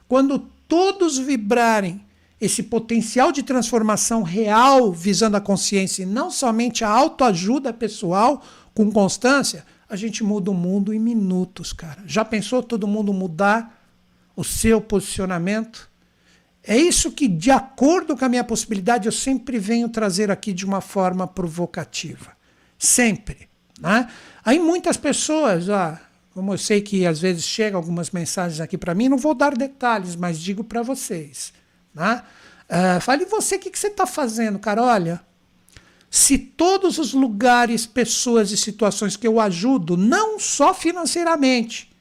quando todos vibrarem esse potencial de transformação real visando a consciência e não somente a autoajuda pessoal com constância, a gente muda o mundo em minutos, cara. Já pensou todo mundo mudar o seu posicionamento? É isso que, de acordo com a minha possibilidade, eu sempre venho trazer aqui de uma forma provocativa. Sempre. Né? Aí muitas pessoas, ó, como eu sei que às vezes chegam algumas mensagens aqui para mim, não vou dar detalhes, mas digo para vocês. Né? Uh, fale você, o que, que você está fazendo, cara? Olha, se todos os lugares, pessoas e situações que eu ajudo, não só financeiramente,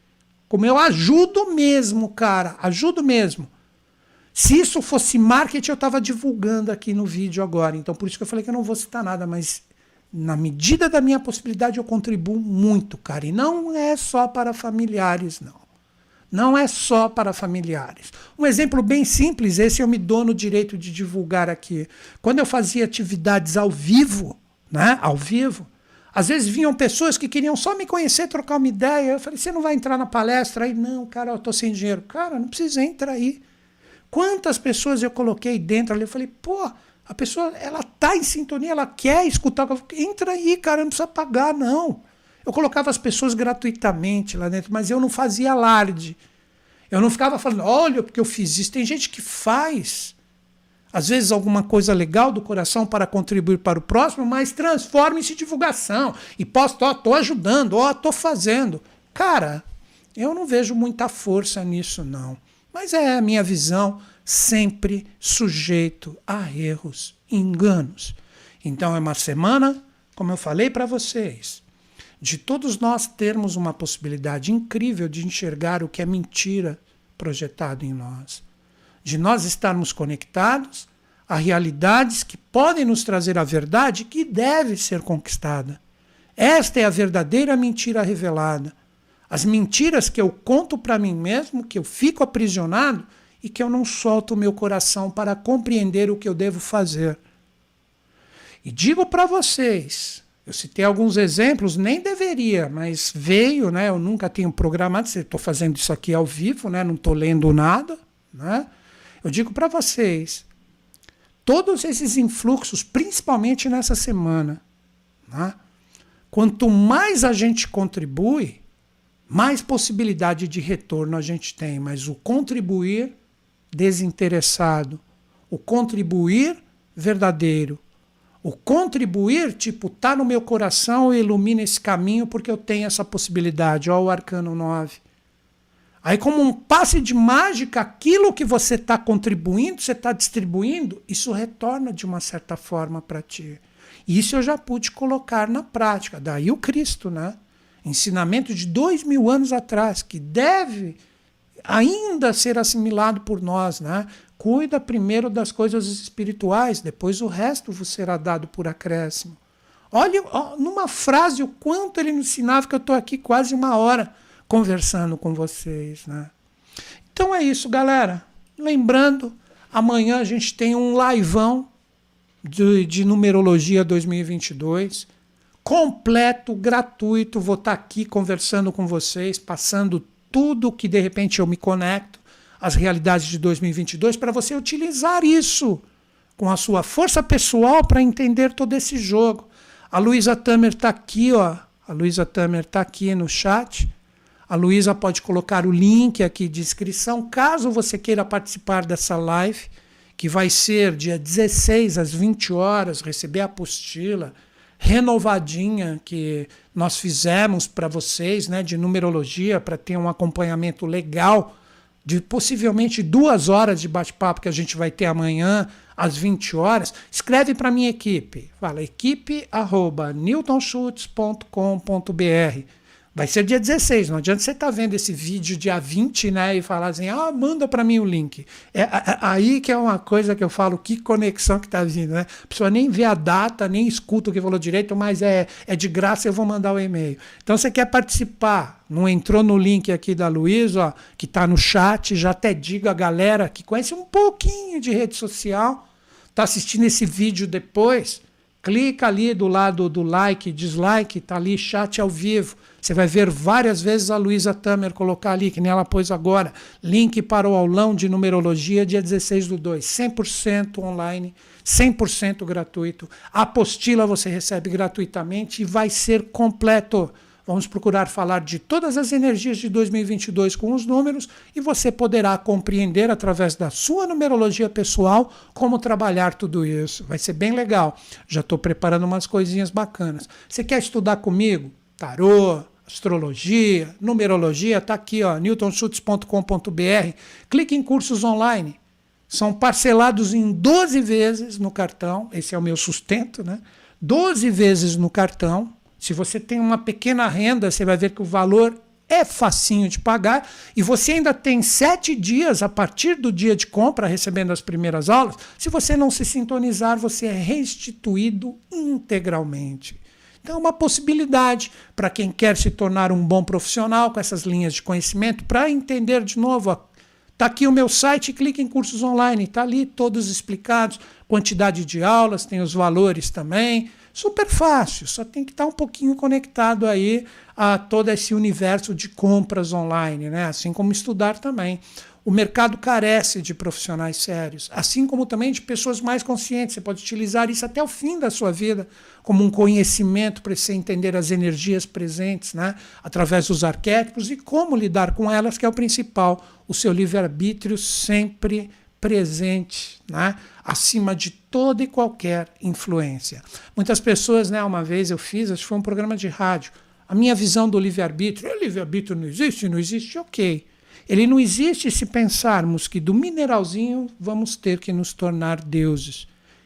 como eu ajudo mesmo, cara, ajudo mesmo. Se isso fosse marketing, eu estava divulgando aqui no vídeo agora. Então, por isso que eu falei que eu não vou citar nada, mas na medida da minha possibilidade, eu contribuo muito, cara. E não é só para familiares, não. Não é só para familiares. Um exemplo bem simples, esse eu me dou no direito de divulgar aqui. Quando eu fazia atividades ao vivo, né, ao vivo, às vezes vinham pessoas que queriam só me conhecer, trocar uma ideia. Eu falei, você não vai entrar na palestra aí? Não, cara, eu estou sem dinheiro. Cara, não precisa entrar aí. Quantas pessoas eu coloquei dentro ali? Eu falei, pô, a pessoa, ela tá em sintonia, ela quer escutar. Entra aí, cara, não precisa pagar, não. Eu colocava as pessoas gratuitamente lá dentro, mas eu não fazia alarde. Eu não ficava falando, olha, porque eu fiz isso. Tem gente que faz, às vezes, alguma coisa legal do coração para contribuir para o próximo, mas transforma isso em divulgação. E posso, ó, tô ajudando, ó, tô fazendo. Cara, eu não vejo muita força nisso, não. Mas é a minha visão, sempre sujeito a erros, enganos. Então é uma semana, como eu falei para vocês, de todos nós termos uma possibilidade incrível de enxergar o que é mentira projetado em nós, de nós estarmos conectados a realidades que podem nos trazer a verdade que deve ser conquistada. Esta é a verdadeira mentira revelada. As mentiras que eu conto para mim mesmo, que eu fico aprisionado e que eu não solto o meu coração para compreender o que eu devo fazer. E digo para vocês, eu citei alguns exemplos, nem deveria, mas veio, né? Eu nunca tenho programado, estou fazendo isso aqui ao vivo, né? Não estou lendo nada, né? Eu digo para vocês, todos esses influxos, principalmente nessa semana, né? quanto mais a gente contribui, mais possibilidade de retorno a gente tem. Mas o contribuir desinteressado, o contribuir verdadeiro, o contribuir, tipo, tá no meu coração e ilumina esse caminho porque eu tenho essa possibilidade. Ó, o arcano 9. Aí, como um passe de mágica, aquilo que você está contribuindo, você está distribuindo, isso retorna de uma certa forma para ti. Isso eu já pude colocar na prática. Daí o Cristo, né? Ensinamento de dois mil anos atrás, que deve ainda ser assimilado por nós, né? Cuida primeiro das coisas espirituais, depois o resto vos será dado por acréscimo. Olha, numa frase, o quanto ele nos ensinava, que eu estou aqui quase uma hora conversando com vocês. Né? Então é isso, galera. Lembrando, amanhã a gente tem um liveão de, de numerologia 2022, completo, gratuito. Vou estar tá aqui conversando com vocês, passando tudo que de repente eu me conecto as realidades de 2022 para você utilizar isso com a sua força pessoal para entender todo esse jogo. A Luísa Tamer está aqui, ó. A Luísa Tamer está aqui no chat. A Luísa pode colocar o link aqui de inscrição, caso você queira participar dessa live, que vai ser dia 16 às 20 horas, receber a apostila renovadinha que nós fizemos para vocês, né, de numerologia, para ter um acompanhamento legal de possivelmente duas horas de bate-papo que a gente vai ter amanhã às 20 horas, escreve para minha equipe. Fala equipe@newtonschutz.com.br. Vai ser dia 16, não adianta você estar tá vendo esse vídeo dia 20, né, e falar assim: "Ah, manda para mim o link". É, aí que é uma coisa que eu falo, que conexão que tá vindo, né? A pessoa nem vê a data, nem escuta o que falou direito, mas é é de graça, eu vou mandar o e-mail. Então você quer participar, não entrou no link aqui da Luísa, que está no chat, já até digo a galera que conhece um pouquinho de rede social, está assistindo esse vídeo depois, clica ali do lado do like, dislike, está ali chat ao vivo. Você vai ver várias vezes a Luísa Tamer colocar ali, que nem ela pôs agora, link para o aulão de numerologia, dia 16 do 2, 100% online, 100% gratuito. A apostila você recebe gratuitamente e vai ser completo. Vamos procurar falar de todas as energias de 2022 com os números e você poderá compreender através da sua numerologia pessoal como trabalhar tudo isso. Vai ser bem legal. Já estou preparando umas coisinhas bacanas. Você quer estudar comigo? Tarô, astrologia, numerologia, está aqui, ó, newtonschutz.com.br. Clique em cursos online. São parcelados em 12 vezes no cartão, esse é o meu sustento, né? 12 vezes no cartão. Se você tem uma pequena renda, você vai ver que o valor é facinho de pagar e você ainda tem sete dias a partir do dia de compra, recebendo as primeiras aulas. Se você não se sintonizar, você é restituído integralmente. Então, é uma possibilidade para quem quer se tornar um bom profissional com essas linhas de conhecimento, para entender de novo. Está aqui o meu site, clique em cursos online, está ali todos explicados, quantidade de aulas, tem os valores também. Super fácil, só tem que estar tá um pouquinho conectado aí a todo esse universo de compras online, né? assim como estudar também. O mercado carece de profissionais sérios, assim como também de pessoas mais conscientes. Você pode utilizar isso até o fim da sua vida como um conhecimento para você entender as energias presentes, né? através dos arquétipos e como lidar com elas, que é o principal. O seu livre-arbítrio sempre presente, né? acima de toda e qualquer influência. Muitas pessoas, né, uma vez eu fiz, acho que foi um programa de rádio, a minha visão do livre-arbítrio, o livre-arbítrio não existe, não existe, ok. Ele não existe se pensarmos que do mineralzinho vamos ter que nos tornar deuses.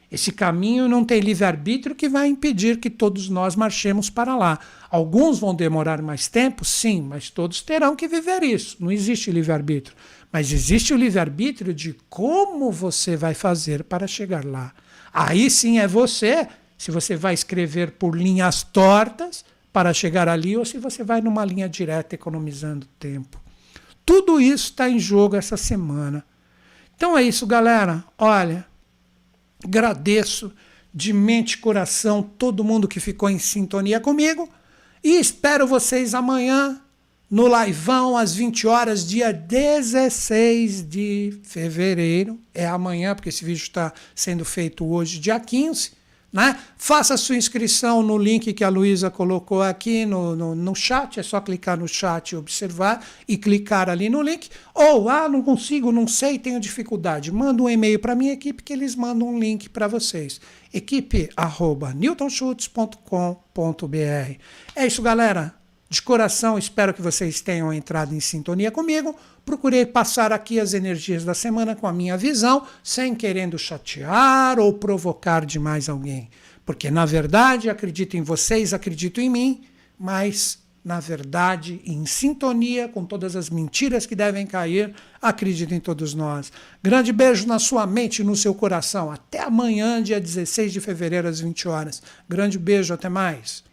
Esse caminho não tem livre-arbítrio que vai impedir que todos nós marchemos para lá. Alguns vão demorar mais tempo, sim, mas todos terão que viver isso. Não existe livre-arbítrio. Mas existe o livre-arbítrio de como você vai fazer para chegar lá. Aí sim é você, se você vai escrever por linhas tortas para chegar ali ou se você vai numa linha direta economizando tempo. Tudo isso está em jogo essa semana. Então é isso, galera. Olha, agradeço de mente e coração, todo mundo que ficou em sintonia comigo. E espero vocês amanhã no Laivão, às 20 horas, dia 16 de fevereiro. É amanhã, porque esse vídeo está sendo feito hoje, dia 15. Né? Faça sua inscrição no link que a Luísa colocou aqui no, no, no, chat. É só clicar no chat e observar e clicar ali no link. Ou, ah, não consigo, não sei, tenho dificuldade. Manda um e-mail para a minha equipe que eles mandam um link para vocês. Equipe newtonschutz.com.br. É isso, galera. De coração, espero que vocês tenham entrado em sintonia comigo. Procurei passar aqui as energias da semana com a minha visão, sem querendo chatear ou provocar demais alguém. Porque, na verdade, acredito em vocês, acredito em mim, mas, na verdade, em sintonia com todas as mentiras que devem cair, acredito em todos nós. Grande beijo na sua mente e no seu coração. Até amanhã, dia 16 de fevereiro, às 20 horas. Grande beijo, até mais.